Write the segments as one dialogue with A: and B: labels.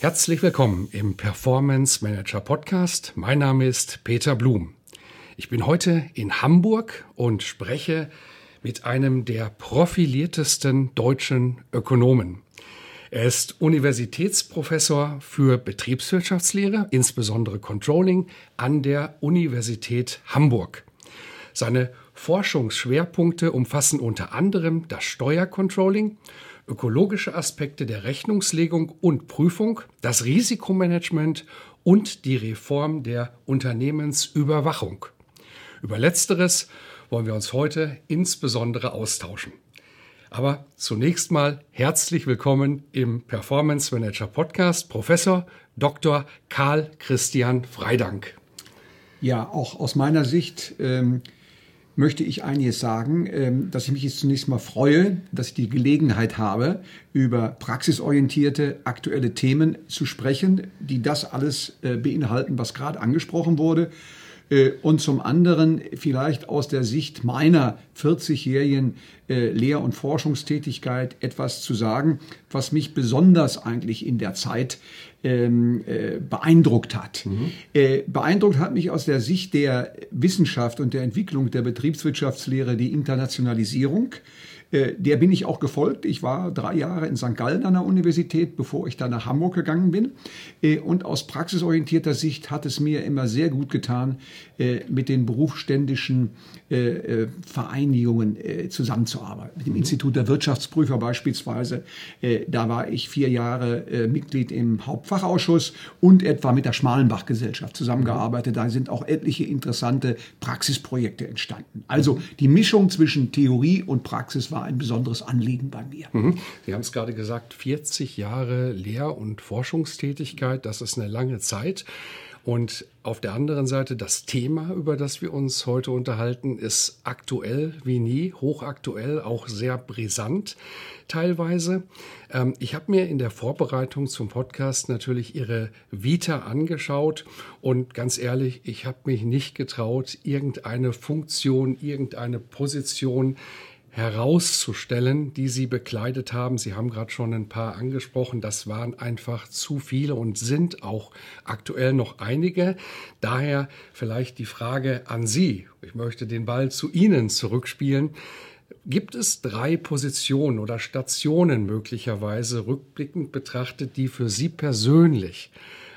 A: Herzlich willkommen im Performance Manager Podcast. Mein Name ist Peter Blum. Ich bin heute in Hamburg und spreche mit einem der profiliertesten deutschen Ökonomen. Er ist Universitätsprofessor für Betriebswirtschaftslehre, insbesondere Controlling, an der Universität Hamburg. Seine Forschungsschwerpunkte umfassen unter anderem das Steuercontrolling ökologische Aspekte der Rechnungslegung und Prüfung, das Risikomanagement und die Reform der Unternehmensüberwachung. Über letzteres wollen wir uns heute insbesondere austauschen. Aber zunächst mal herzlich willkommen im Performance Manager Podcast Professor Dr. Karl Christian Freidank.
B: Ja, auch aus meiner Sicht ähm, möchte ich einiges sagen, ähm, dass ich mich jetzt zunächst mal freue, dass ich die Gelegenheit habe, über praxisorientierte aktuelle Themen zu sprechen, die das alles äh, beinhalten, was gerade angesprochen wurde. Äh, und zum anderen vielleicht aus der Sicht meiner 40-jährigen äh, Lehr- und Forschungstätigkeit etwas zu sagen, was mich besonders eigentlich in der Zeit ähm, äh, beeindruckt hat. Mhm. Äh, beeindruckt hat mich aus der Sicht der Wissenschaft und der Entwicklung der Betriebswirtschaftslehre die Internationalisierung. Äh, der bin ich auch gefolgt. Ich war drei Jahre in St. Gallen an der Universität, bevor ich dann nach Hamburg gegangen bin. Äh, und aus praxisorientierter Sicht hat es mir immer sehr gut getan, äh, mit den berufsständischen Vereinigungen zusammenzuarbeiten. Mit dem mhm. Institut der Wirtschaftsprüfer beispielsweise. Da war ich vier Jahre Mitglied im Hauptfachausschuss und etwa mit der Schmalenbach-Gesellschaft zusammengearbeitet. Da sind auch etliche interessante Praxisprojekte entstanden. Also mhm. die Mischung zwischen Theorie und Praxis war war ein besonderes Anliegen bei mir.
A: Mhm. Sie haben es gerade gesagt, 40 Jahre Lehr- und Forschungstätigkeit, das ist eine lange Zeit. Und auf der anderen Seite, das Thema, über das wir uns heute unterhalten, ist aktuell wie nie, hochaktuell, auch sehr brisant teilweise. Ähm, ich habe mir in der Vorbereitung zum Podcast natürlich Ihre Vita angeschaut und ganz ehrlich, ich habe mich nicht getraut, irgendeine Funktion, irgendeine Position herauszustellen, die Sie bekleidet haben. Sie haben gerade schon ein paar angesprochen. Das waren einfach zu viele und sind auch aktuell noch einige. Daher vielleicht die Frage an Sie. Ich möchte den Ball zu Ihnen zurückspielen. Gibt es drei Positionen oder Stationen möglicherweise rückblickend betrachtet, die für Sie persönlich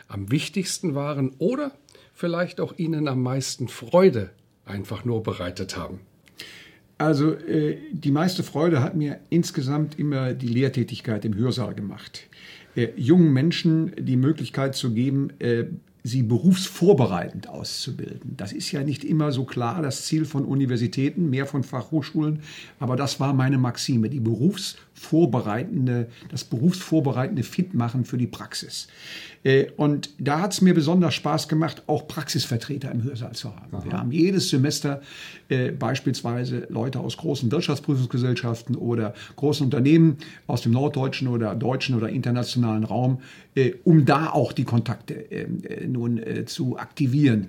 A: am wichtigsten waren oder vielleicht auch Ihnen am meisten Freude einfach nur bereitet haben?
B: Also äh, die meiste Freude hat mir insgesamt immer die Lehrtätigkeit im Hörsaal gemacht. Äh, jungen Menschen die Möglichkeit zu geben, äh, sie berufsvorbereitend auszubilden. Das ist ja nicht immer so klar das Ziel von Universitäten, mehr von Fachhochschulen, aber das war meine Maxime, die berufsvorbereitende, das berufsvorbereitende Fitmachen für die Praxis. Äh, und da hat es mir besonders Spaß gemacht, auch Praxisvertreter im Hörsaal zu haben. Aha. Wir haben jedes Semester äh, beispielsweise Leute aus großen Wirtschaftsprüfungsgesellschaften oder großen Unternehmen aus dem norddeutschen oder deutschen oder internationalen Raum, äh, um da auch die Kontakte ähm, äh, nun äh, zu aktivieren.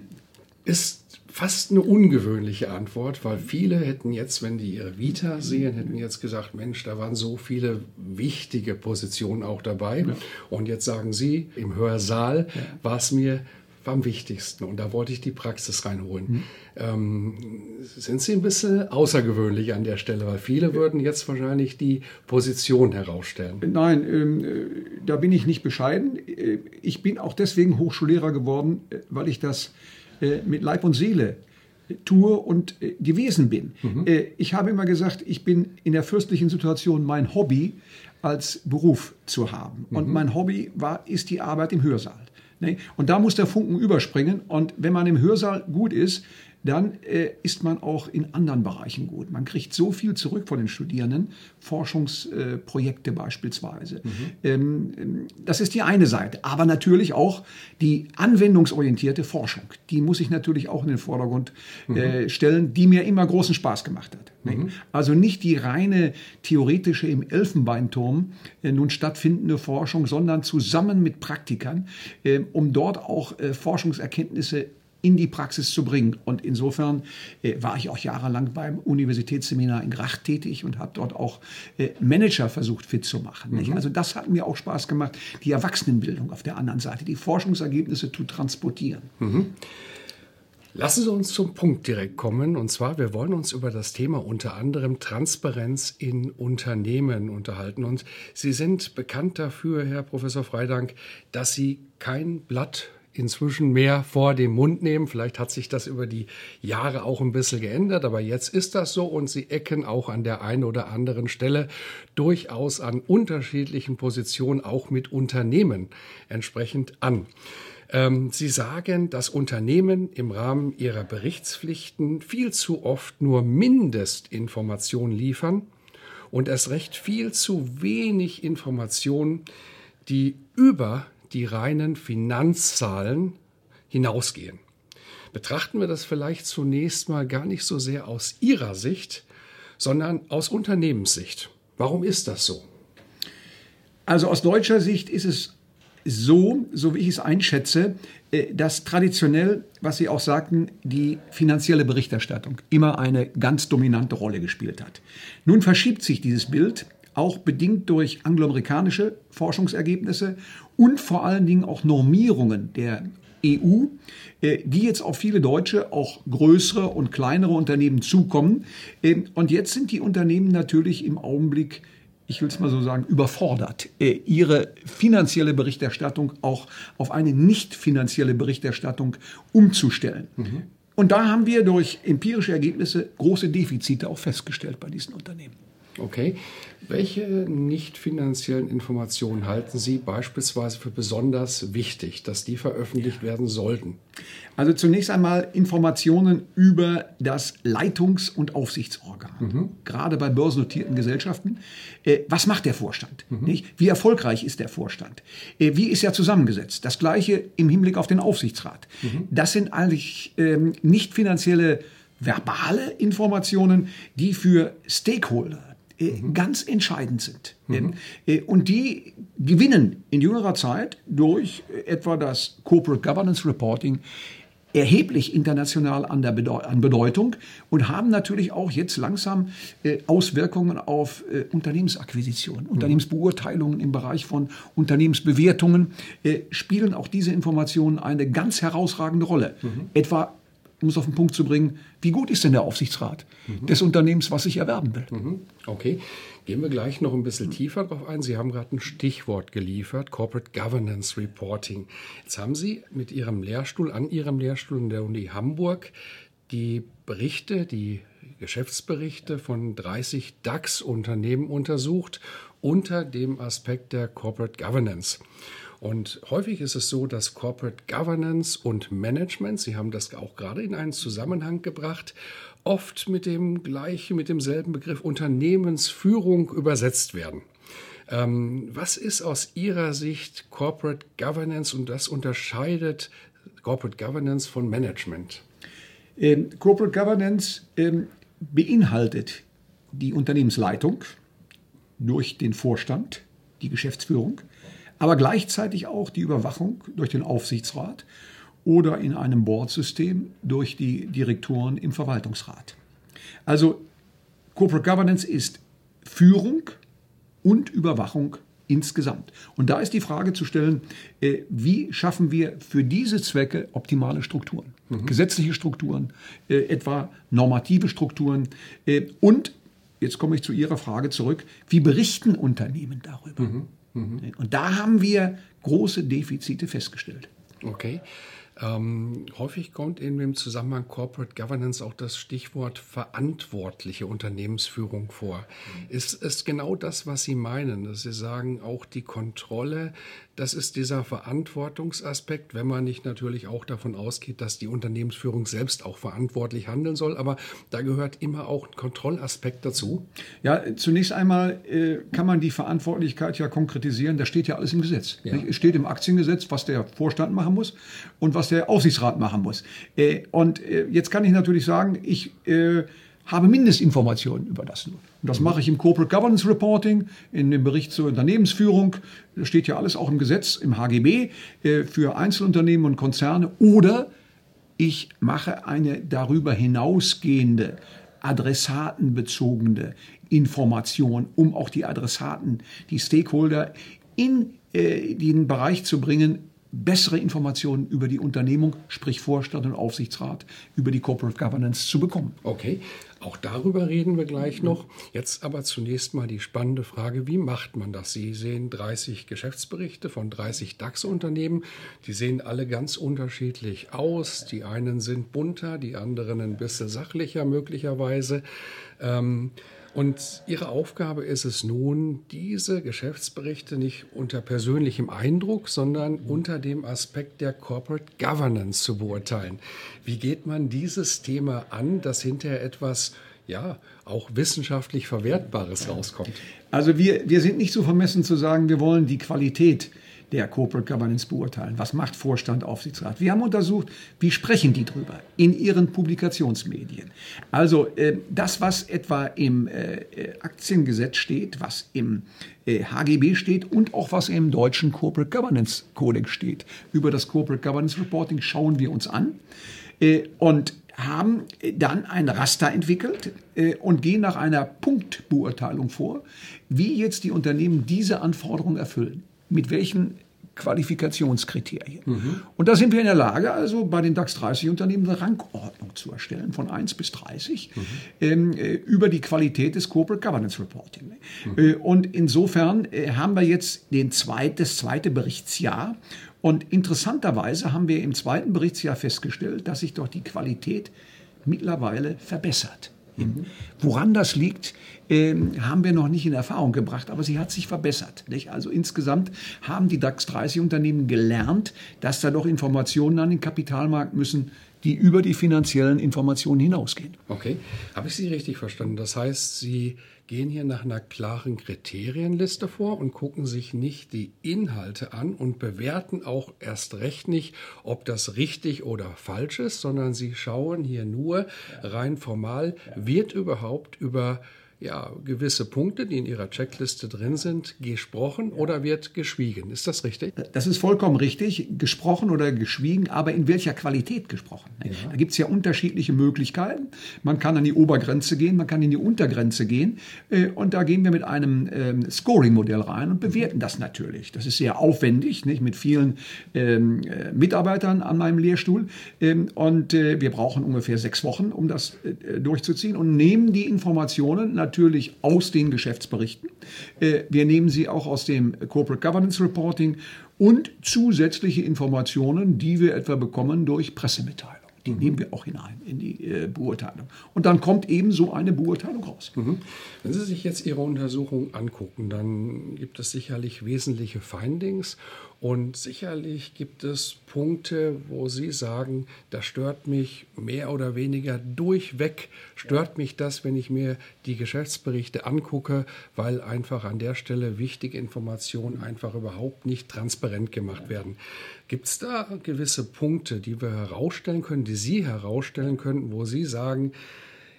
A: Ist fast eine ungewöhnliche Antwort, weil viele hätten jetzt, wenn die ihre Vita sehen, hätten jetzt gesagt, Mensch, da waren so viele wichtige Positionen auch dabei. Ja. Und jetzt sagen sie, im Hörsaal ja. war es mir am wichtigsten und da wollte ich die Praxis reinholen. Mhm. Ähm, sind Sie ein bisschen außergewöhnlich an der Stelle, weil viele würden jetzt wahrscheinlich die Position herausstellen.
B: Nein, ähm, äh, da bin ich nicht bescheiden. Äh, ich bin auch deswegen Hochschullehrer geworden, äh, weil ich das äh, mit Leib und Seele tue und äh, gewesen bin. Mhm. Äh, ich habe immer gesagt, ich bin in der fürstlichen Situation, mein Hobby als Beruf zu haben. Mhm. Und mein Hobby war, ist die Arbeit im Hörsaal. Ne? Und da muss der Funken überspringen. Und wenn man im Hörsaal gut ist, dann äh, ist man auch in anderen Bereichen gut. Man kriegt so viel zurück von den Studierenden, Forschungsprojekte äh, beispielsweise. Mhm. Ähm, das ist die eine Seite. Aber natürlich auch die anwendungsorientierte Forschung. Die muss ich natürlich auch in den Vordergrund äh, mhm. stellen, die mir immer großen Spaß gemacht hat. Mhm. Also nicht die reine theoretische im Elfenbeinturm äh, nun stattfindende Forschung, sondern zusammen mit Praktikern, äh, um dort auch äh, Forschungserkenntnisse in die Praxis zu bringen. Und insofern äh, war ich auch jahrelang beim Universitätsseminar in Grach tätig und habe dort auch äh, Manager versucht fit zu machen. Mhm. Also das hat mir auch Spaß gemacht, die Erwachsenenbildung auf der anderen Seite, die Forschungsergebnisse zu transportieren. Mhm.
A: Lassen Sie uns zum Punkt direkt kommen. Und zwar, wir wollen uns über das Thema unter anderem Transparenz in Unternehmen unterhalten. Und Sie sind bekannt dafür, Herr Professor Freidank, dass Sie kein Blatt inzwischen mehr vor dem Mund nehmen. Vielleicht hat sich das über die Jahre auch ein bisschen geändert, aber jetzt ist das so und sie ecken auch an der einen oder anderen Stelle durchaus an unterschiedlichen Positionen auch mit Unternehmen entsprechend an. Ähm, sie sagen, dass Unternehmen im Rahmen ihrer Berichtspflichten viel zu oft nur Mindestinformationen liefern und erst recht viel zu wenig Informationen, die über die reinen Finanzzahlen hinausgehen. Betrachten wir das vielleicht zunächst mal gar nicht so sehr aus Ihrer Sicht, sondern aus Unternehmenssicht. Warum ist das so?
B: Also aus deutscher Sicht ist es so, so wie ich es einschätze, äh, dass traditionell, was Sie auch sagten, die finanzielle Berichterstattung immer eine ganz dominante Rolle gespielt hat. Nun verschiebt sich dieses Bild auch bedingt durch angloamerikanische Forschungsergebnisse und vor allen Dingen auch Normierungen der EU, äh, die jetzt auf viele deutsche, auch größere und kleinere Unternehmen zukommen. Ähm, und jetzt sind die Unternehmen natürlich im Augenblick ich will es mal so sagen, überfordert, äh, ihre finanzielle Berichterstattung auch auf eine nicht finanzielle Berichterstattung umzustellen. Mhm. Und da haben wir durch empirische Ergebnisse große Defizite auch festgestellt bei diesen Unternehmen.
A: Okay. Welche nicht finanziellen Informationen halten Sie beispielsweise für besonders wichtig, dass die veröffentlicht werden sollten?
B: Also zunächst einmal Informationen über das Leitungs- und Aufsichtsorgan, mhm. gerade bei börsennotierten Gesellschaften. Äh, was macht der Vorstand? Mhm. Nicht? Wie erfolgreich ist der Vorstand? Äh, wie ist er zusammengesetzt? Das gleiche im Hinblick auf den Aufsichtsrat. Mhm. Das sind eigentlich ähm, nicht finanzielle verbale Informationen, die für Stakeholder, mhm. ganz entscheidend sind. Mhm. Äh, und die gewinnen in jüngerer Zeit durch etwa das Corporate Governance Reporting erheblich international an, der Bedeu an Bedeutung und haben natürlich auch jetzt langsam äh, Auswirkungen auf äh, Unternehmensakquisitionen, mhm. Unternehmensbeurteilungen im Bereich von Unternehmensbewertungen, äh, spielen auch diese Informationen eine ganz herausragende Rolle. Mhm. Etwa um es auf den Punkt zu bringen, wie gut ist denn der Aufsichtsrat mhm. des Unternehmens, was ich erwerben will? Mhm.
A: Okay, gehen wir gleich noch ein bisschen tiefer drauf ein. Sie haben gerade ein Stichwort geliefert, Corporate Governance Reporting. Jetzt haben Sie mit Ihrem Lehrstuhl, an Ihrem Lehrstuhl in der Uni Hamburg, die Berichte, die Geschäftsberichte von 30 DAX-Unternehmen untersucht unter dem Aspekt der Corporate Governance. Und häufig ist es so, dass Corporate Governance und Management, Sie haben das auch gerade in einen Zusammenhang gebracht, oft mit dem gleichen, mit demselben Begriff Unternehmensführung übersetzt werden. Ähm, was ist aus Ihrer Sicht Corporate Governance und das unterscheidet Corporate Governance von Management?
B: Ähm, Corporate Governance ähm, beinhaltet die Unternehmensleitung durch den Vorstand, die Geschäftsführung, aber gleichzeitig auch die Überwachung durch den Aufsichtsrat oder in einem Boardsystem durch die Direktoren im Verwaltungsrat. Also Corporate Governance ist Führung und Überwachung insgesamt. Und da ist die Frage zu stellen, äh, wie schaffen wir für diese Zwecke optimale Strukturen? Mhm. Gesetzliche Strukturen, äh, etwa normative Strukturen äh, und, jetzt komme ich zu Ihrer Frage zurück, wie berichten Unternehmen darüber? Mhm. Mhm. Und da haben wir große Defizite festgestellt.
A: Okay. Ähm, häufig kommt in dem Zusammenhang Corporate Governance auch das Stichwort verantwortliche Unternehmensführung vor. Ist es genau das, was Sie meinen, dass Sie sagen, auch die Kontrolle, das ist dieser Verantwortungsaspekt, wenn man nicht natürlich auch davon ausgeht, dass die Unternehmensführung selbst auch verantwortlich handeln soll, aber da gehört immer auch ein Kontrollaspekt dazu.
B: Ja, zunächst einmal äh, kann man die Verantwortlichkeit ja konkretisieren, da steht ja alles im Gesetz. Ja. Es steht im Aktiengesetz, was der Vorstand machen muss und was der Aufsichtsrat machen muss. Äh, und äh, jetzt kann ich natürlich sagen, ich äh, habe Mindestinformationen über das nur. Und das mache ich im Corporate Governance Reporting, in dem Bericht zur Unternehmensführung. Das steht ja alles auch im Gesetz, im HGB, für Einzelunternehmen und Konzerne. Oder ich mache eine darüber hinausgehende, adressatenbezogene Information, um auch die Adressaten, die Stakeholder in den Bereich zu bringen, bessere Informationen über die Unternehmung, sprich Vorstand und Aufsichtsrat, über die Corporate Governance zu bekommen.
A: Okay, auch darüber reden wir gleich noch. Jetzt aber zunächst mal die spannende Frage, wie macht man das? Sie sehen 30 Geschäftsberichte von 30 DAX-Unternehmen. Die sehen alle ganz unterschiedlich aus. Die einen sind bunter, die anderen ein bisschen sachlicher möglicherweise. Ähm, und Ihre Aufgabe ist es nun, diese Geschäftsberichte nicht unter persönlichem Eindruck, sondern unter dem Aspekt der Corporate Governance zu beurteilen. Wie geht man dieses Thema an, dass hinterher etwas ja, auch wissenschaftlich Verwertbares rauskommt?
B: Also wir, wir sind nicht so vermessen zu sagen, wir wollen die Qualität der Corporate Governance beurteilen. Was macht Vorstand, Aufsichtsrat? Wir haben untersucht, wie sprechen die drüber in ihren Publikationsmedien. Also äh, das, was etwa im äh, Aktiengesetz steht, was im äh, HGB steht und auch was im deutschen Corporate Governance Codex steht. Über das Corporate Governance Reporting schauen wir uns an äh, und haben dann ein Raster entwickelt äh, und gehen nach einer Punktbeurteilung vor, wie jetzt die Unternehmen diese Anforderungen erfüllen mit welchen Qualifikationskriterien. Mhm. Und da sind wir in der Lage, also bei den DAX 30 Unternehmen eine Rangordnung zu erstellen von 1 bis 30 mhm. ähm, äh, über die Qualität des Corporate Governance Reporting. Mhm. Äh, und insofern äh, haben wir jetzt den zweit, das zweite Berichtsjahr. Und interessanterweise haben wir im zweiten Berichtsjahr festgestellt, dass sich doch die Qualität mittlerweile verbessert. Mhm. Woran das liegt, haben wir noch nicht in Erfahrung gebracht, aber sie hat sich verbessert. Nicht? Also insgesamt haben die DAX 30 Unternehmen gelernt, dass da doch Informationen an den Kapitalmarkt müssen, die über die finanziellen Informationen hinausgehen.
A: Okay, habe ich Sie richtig verstanden? Das heißt, Sie gehen hier nach einer klaren Kriterienliste vor und gucken sich nicht die Inhalte an und bewerten auch erst recht nicht, ob das richtig oder falsch ist, sondern Sie schauen hier nur rein formal, wird überhaupt über ja, gewisse Punkte, die in Ihrer Checkliste drin sind, gesprochen oder wird geschwiegen. Ist das richtig?
B: Das ist vollkommen richtig. Gesprochen oder geschwiegen, aber in welcher Qualität gesprochen? Ja. Da gibt es ja unterschiedliche Möglichkeiten. Man kann an die Obergrenze gehen, man kann in die Untergrenze gehen. Äh, und da gehen wir mit einem ähm, Scoring-Modell rein und bewerten das natürlich. Das ist sehr aufwendig, nicht? mit vielen ähm, äh, Mitarbeitern an meinem Lehrstuhl. Ähm, und äh, wir brauchen ungefähr sechs Wochen, um das durchzuziehen und nehmen die Informationen natürlich aus den Geschäftsberichten. Äh, wir nehmen sie auch aus dem Corporate Governance Reporting und zusätzliche Informationen, die wir etwa bekommen durch Pressemitteilungen. Die mhm. nehmen wir auch hinein in die äh, Beurteilung. Und dann kommt eben so eine Beurteilung raus. Mhm.
A: Wenn Sie sich jetzt Ihre Untersuchung angucken, dann gibt es sicherlich wesentliche Findings und sicherlich gibt es Punkte, wo Sie sagen, das stört mich mehr oder weniger durchweg, stört mich das, wenn ich mir die Geschäftsberichte angucke, weil einfach an der Stelle wichtige Informationen einfach überhaupt nicht transparent gemacht werden. Gibt es da gewisse Punkte, die wir herausstellen können, die Sie herausstellen könnten, wo Sie sagen,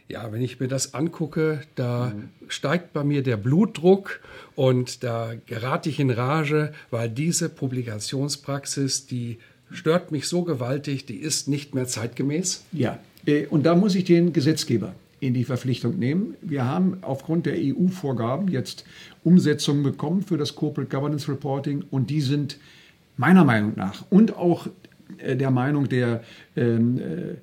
A: ja, wenn ich mir das angucke, da mhm. steigt bei mir der Blutdruck und da gerate ich in Rage, weil diese Publikationspraxis, die stört mich so gewaltig, die ist nicht mehr zeitgemäß.
B: Ja, äh, und da muss ich den Gesetzgeber in die Verpflichtung nehmen. Wir haben aufgrund der EU-Vorgaben jetzt Umsetzungen bekommen für das Corporate Governance Reporting und die sind meiner Meinung nach und auch äh, der Meinung der ähm, äh,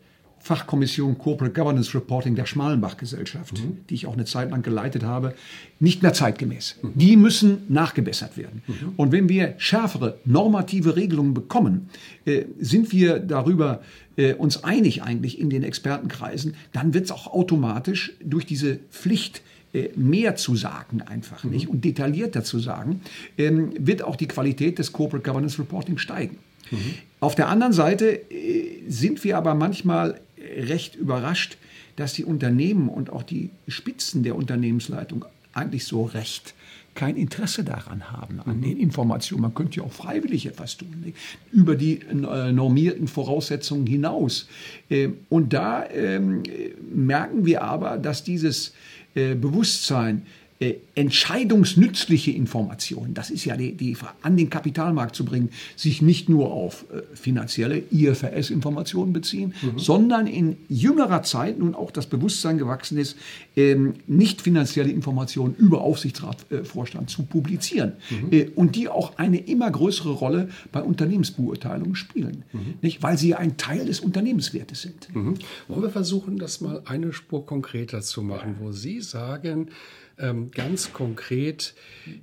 B: Fachkommission Corporate Governance Reporting der Schmalenbach-Gesellschaft, mhm. die ich auch eine Zeit lang geleitet habe, nicht mehr zeitgemäß. Mhm. Die müssen nachgebessert werden. Mhm. Und wenn wir schärfere normative Regelungen bekommen, äh, sind wir darüber äh, uns einig eigentlich in den Expertenkreisen, dann wird es auch automatisch durch diese Pflicht äh, mehr zu sagen einfach nicht und detaillierter zu sagen, ähm, wird auch die Qualität des Corporate Governance Reporting steigen. Auf der anderen Seite sind wir aber manchmal recht überrascht, dass die Unternehmen und auch die Spitzen der Unternehmensleitung eigentlich so recht kein Interesse daran haben, an mhm. den Informationen. Man könnte ja auch freiwillig etwas tun, nicht? über die äh, normierten Voraussetzungen hinaus. Äh, und da äh, merken wir aber, dass dieses äh, Bewusstsein, äh, entscheidungsnützliche Informationen, das ist ja die, die, an den Kapitalmarkt zu bringen, sich nicht nur auf äh, finanzielle IFRS-Informationen beziehen, mhm. sondern in jüngerer Zeit nun auch das Bewusstsein gewachsen ist, ähm, nicht finanzielle Informationen über Aufsichtsratvorstand äh, zu publizieren mhm. und die auch eine immer größere Rolle bei Unternehmensbeurteilungen spielen, mhm. nicht, weil sie ein Teil des Unternehmenswertes sind.
A: Mhm. Wollen wir versuchen, das mal eine Spur konkreter zu machen, wo Sie sagen, ähm, ganz konkret,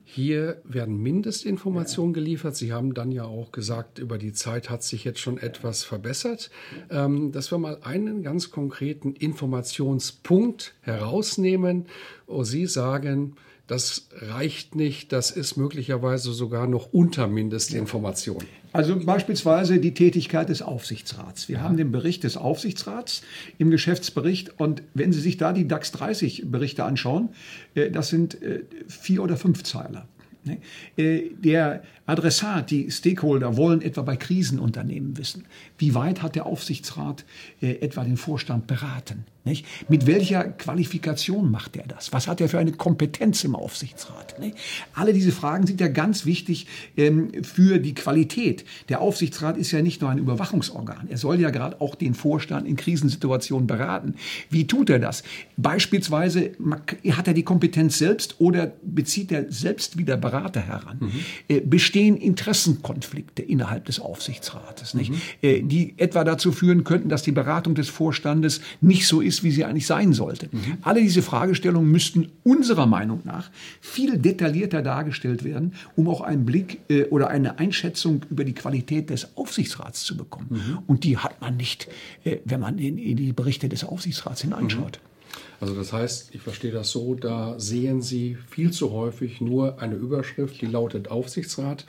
A: hier werden Mindestinformationen geliefert. Sie haben dann ja auch gesagt, über die Zeit hat sich jetzt schon etwas verbessert. Ähm, dass wir mal einen ganz konkreten Informationspunkt herausnehmen, wo Sie sagen, das reicht nicht, das ist möglicherweise sogar noch unter Mindestinformation.
B: Also beispielsweise die Tätigkeit des Aufsichtsrats. Wir ja. haben den Bericht des Aufsichtsrats im Geschäftsbericht und wenn Sie sich da die DAX 30 Berichte anschauen, äh, das sind äh, vier oder fünf Zeiler. Ne? Äh, der Adressat, die Stakeholder wollen etwa bei Krisenunternehmen wissen, wie weit hat der Aufsichtsrat etwa den Vorstand beraten? Mit welcher Qualifikation macht er das? Was hat er für eine Kompetenz im Aufsichtsrat? Nicht? Alle diese Fragen sind ja ganz wichtig ähm, für die Qualität. Der Aufsichtsrat ist ja nicht nur ein Überwachungsorgan. Er soll ja gerade auch den Vorstand in Krisensituationen beraten. Wie tut er das? Beispielsweise hat er die Kompetenz selbst oder bezieht er selbst wieder Berater heran? Mhm. Äh, bestehen Interessenkonflikte innerhalb des Aufsichtsrates, nicht? Mhm. Äh, die etwa dazu führen könnten, dass die Beratung des Vorstandes nicht so ist, wie sie eigentlich sein sollte. Mhm. Alle diese Fragestellungen müssten unserer Meinung nach viel detaillierter dargestellt werden, um auch einen Blick äh, oder eine Einschätzung über die Qualität des Aufsichtsrats zu bekommen. Mhm. Und die hat man nicht, wenn man in, in, die Berichte des Aufsichtsrats hineinschaut.
A: Also das heißt, ich verstehe das so, da sehen Sie viel zu häufig nur eine Überschrift, die lautet Aufsichtsrat.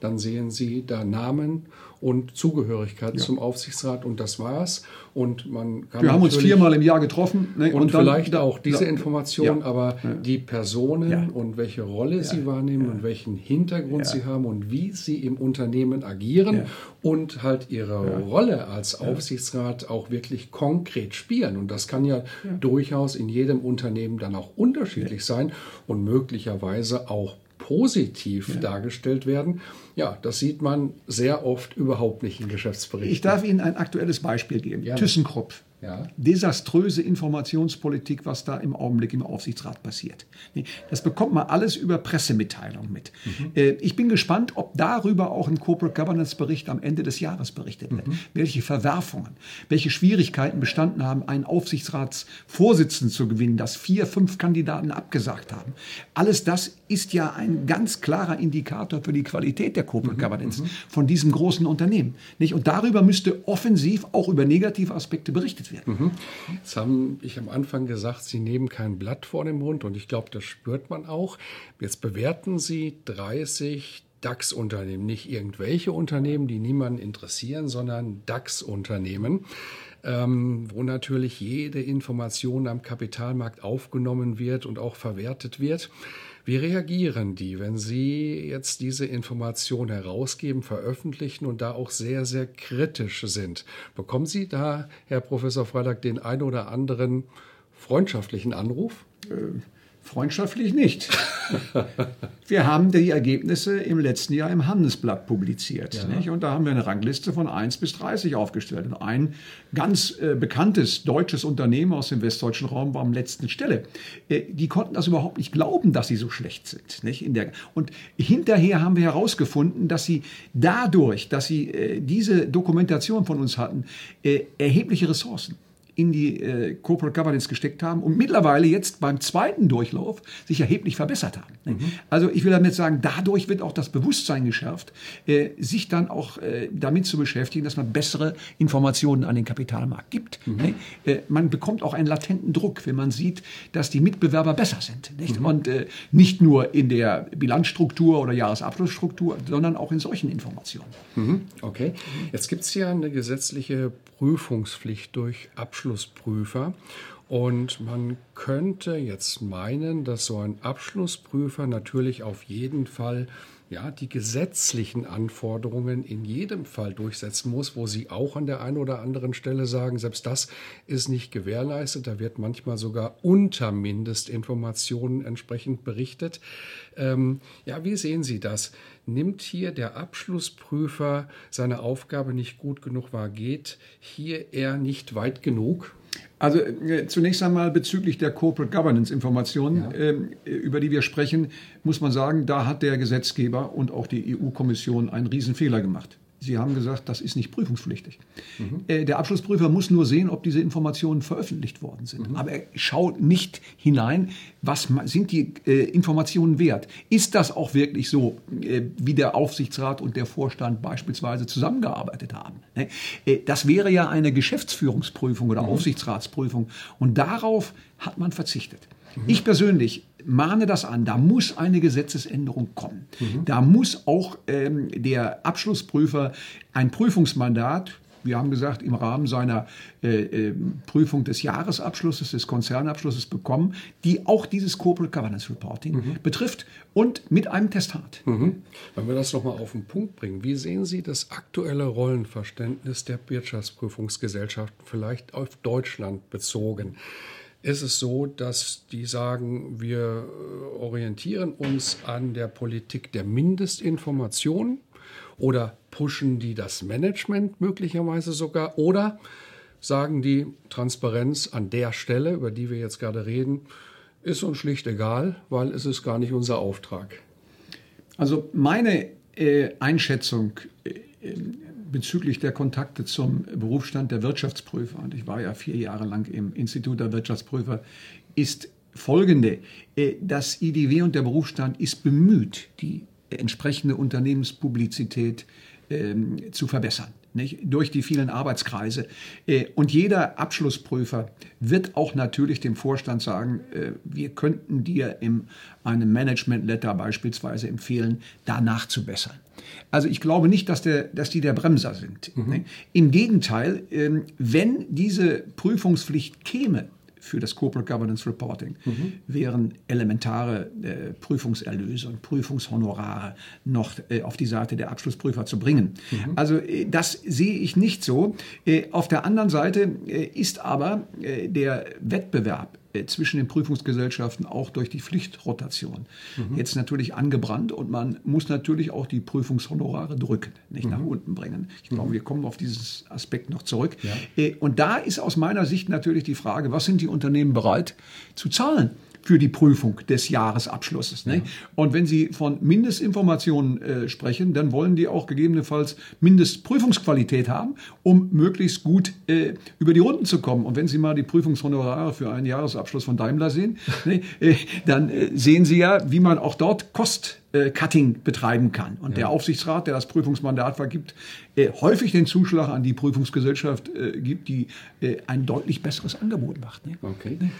A: Dann sehen Sie da Namen und Zugehörigkeit ja. zum Aufsichtsrat und das war's. Und man
B: kann Wir haben uns viermal im Jahr getroffen.
A: Ne, und, und dann, vielleicht auch diese Information, ja. aber ja. die Personen und welche Rolle sie wahrnehmen und welchen Hintergrund sie haben und wie sie im Unternehmen agieren und halt ihre Rolle als Aufsichtsrat auch wirklich konkret spielen. Und das kann ja, durchaus in jedem Unternehmen dann auch unterschiedlich sein und möglicherweise auch positiv dargestellt werden. Ja, das sieht man sehr oft überhaupt nicht in Geschäftsberichten.
B: Ich darf Ihnen ein aktuelles Beispiel geben. Ja. ThyssenKrupp ja. desaströse Informationspolitik, was da im Augenblick im Aufsichtsrat passiert. Das bekommt man alles über Pressemitteilungen mit. Mhm. Äh, ich bin gespannt, ob darüber auch ein Corporate Governance Bericht am Ende des Jahres berichtet wird. Mhm. Welche Verwerfungen, welche Schwierigkeiten bestanden haben, einen Aufsichtsratsvorsitzenden zu gewinnen, dass vier, fünf Kandidaten abgesagt haben. Alles das ist ja ein ganz klarer Indikator für die Qualität der Corporate mhm. Governance mhm. von diesem großen Unternehmen. Und darüber müsste offensiv auch über negative Aspekte berichtet werden.
A: Mhm. Jetzt habe ich am Anfang gesagt, Sie nehmen kein Blatt vor den Mund und ich glaube, das spürt man auch. Jetzt bewerten Sie 30 DAX-Unternehmen, nicht irgendwelche Unternehmen, die niemanden interessieren, sondern DAX-Unternehmen. Ähm, wo natürlich jede Information am Kapitalmarkt aufgenommen wird und auch verwertet wird. Wie reagieren die, wenn Sie jetzt diese Information herausgeben, veröffentlichen und da auch sehr, sehr kritisch sind? Bekommen Sie da, Herr Professor Freitag, den einen oder anderen freundschaftlichen Anruf?
B: Freundschaftlich nicht. wir haben die Ergebnisse im letzten Jahr im Handelsblatt publiziert. Ja. Und da haben wir eine Rangliste von 1 bis 30 aufgestellt. Und ein ganz äh, bekanntes deutsches Unternehmen aus dem westdeutschen Raum war am letzten Stelle. Äh, die konnten das überhaupt nicht glauben, dass sie so schlecht sind. Nicht? In der, und hinterher haben wir herausgefunden, dass sie dadurch, dass sie äh, diese Dokumentation von uns hatten, äh, erhebliche Ressourcen in die äh, Corporate Governance gesteckt haben und mittlerweile jetzt beim zweiten Durchlauf sich erheblich verbessert haben. Mhm. Also ich will damit sagen, dadurch wird auch das Bewusstsein geschärft, äh, sich dann auch äh, damit zu beschäftigen, dass man bessere Informationen an den Kapitalmarkt gibt. Mhm. Ne? Äh, man bekommt auch einen latenten Druck, wenn man sieht, dass die Mitbewerber besser sind. Nicht? Mhm. Und äh, nicht nur in der Bilanzstruktur oder Jahresabschlussstruktur, sondern auch in solchen Informationen.
A: Mhm. Okay. Jetzt gibt es ja eine gesetzliche Prüfungspflicht durch Abschlussprüfer. Und man könnte jetzt meinen, dass so ein Abschlussprüfer natürlich auf jeden Fall ja, die gesetzlichen Anforderungen in jedem Fall durchsetzen muss, wo sie auch an der einen oder anderen Stelle sagen, selbst das ist nicht gewährleistet. Da wird manchmal sogar unter Mindestinformationen entsprechend berichtet. Ähm, ja, wie sehen Sie das? Nimmt hier der Abschlussprüfer seine Aufgabe nicht gut genug wahr? Geht hier eher nicht weit genug?
B: Also äh, zunächst einmal bezüglich der Corporate Governance Informationen, ja. ähm, über die wir sprechen, muss man sagen, da hat der Gesetzgeber und auch die EU-Kommission einen Riesenfehler gemacht. Sie haben gesagt, das ist nicht prüfungspflichtig. Mhm. Äh, der Abschlussprüfer muss nur sehen, ob diese Informationen veröffentlicht worden sind. Mhm. Aber er schaut nicht hinein, was sind die äh, Informationen wert. Ist das auch wirklich so, äh, wie der Aufsichtsrat und der Vorstand beispielsweise zusammengearbeitet haben? Ne? Das wäre ja eine Geschäftsführungsprüfung oder mhm. Aufsichtsratsprüfung. Und darauf hat man verzichtet. Mhm. Ich persönlich mahne das an, da muss eine Gesetzesänderung kommen. Mhm. Da muss auch ähm, der Abschlussprüfer ein Prüfungsmandat wir haben gesagt, im Rahmen seiner äh, äh, Prüfung des Jahresabschlusses, des Konzernabschlusses bekommen, die auch dieses Corporate Governance Reporting mhm. betrifft und mit einem Testat.
A: Mhm. Wenn wir das nochmal auf den Punkt bringen, wie sehen Sie das aktuelle Rollenverständnis der Wirtschaftsprüfungsgesellschaften vielleicht auf Deutschland bezogen? Ist es so, dass die sagen, wir äh, orientieren uns an der Politik der Mindestinformation oder pushen die das Management möglicherweise sogar oder sagen die Transparenz an der Stelle, über die wir jetzt gerade reden, ist uns schlicht egal, weil es ist gar nicht unser Auftrag.
B: Also meine äh, Einschätzung äh, bezüglich der Kontakte zum Berufsstand der Wirtschaftsprüfer, und ich war ja vier Jahre lang im Institut der Wirtschaftsprüfer, ist folgende. Äh, das IDW und der Berufsstand ist bemüht, die entsprechende Unternehmenspublizität ähm, zu verbessern nicht? durch die vielen Arbeitskreise. Äh, und jeder Abschlussprüfer wird auch natürlich dem Vorstand sagen, äh, wir könnten dir in einem Management-Letter beispielsweise empfehlen, da nachzubessern. Also ich glaube nicht, dass, der, dass die der Bremser sind. Mhm. Im Gegenteil, ähm, wenn diese Prüfungspflicht käme, für das Corporate Governance Reporting mhm. wären elementare äh, Prüfungserlöse und Prüfungshonorare noch äh, auf die Seite der Abschlussprüfer zu bringen. Mhm. Also äh, das sehe ich nicht so. Äh, auf der anderen Seite äh, ist aber äh, der Wettbewerb zwischen den Prüfungsgesellschaften auch durch die Pflichtrotation mhm. jetzt natürlich angebrannt und man muss natürlich auch die Prüfungshonorare drücken, nicht mhm. nach unten bringen. Ich glaube, mhm. wir kommen auf dieses Aspekt noch zurück. Ja. Äh, und da ist aus meiner Sicht natürlich die Frage, was sind die Unternehmen bereit zu zahlen? Für die Prüfung des Jahresabschlusses. Ne? Ja. Und wenn Sie von Mindestinformationen äh, sprechen, dann wollen die auch gegebenenfalls Mindestprüfungsqualität haben, um möglichst gut äh, über die Runden zu kommen. Und wenn Sie mal die Prüfungshonorare für einen Jahresabschluss von Daimler sehen, ne, äh, dann äh, sehen Sie ja, wie man auch dort Kost Cutting betreiben kann. Und ja. der Aufsichtsrat, der das Prüfungsmandat vergibt, äh, häufig den Zuschlag an die Prüfungsgesellschaft äh, gibt, die äh, ein deutlich besseres Angebot macht. Ne?
A: Okay. Ne?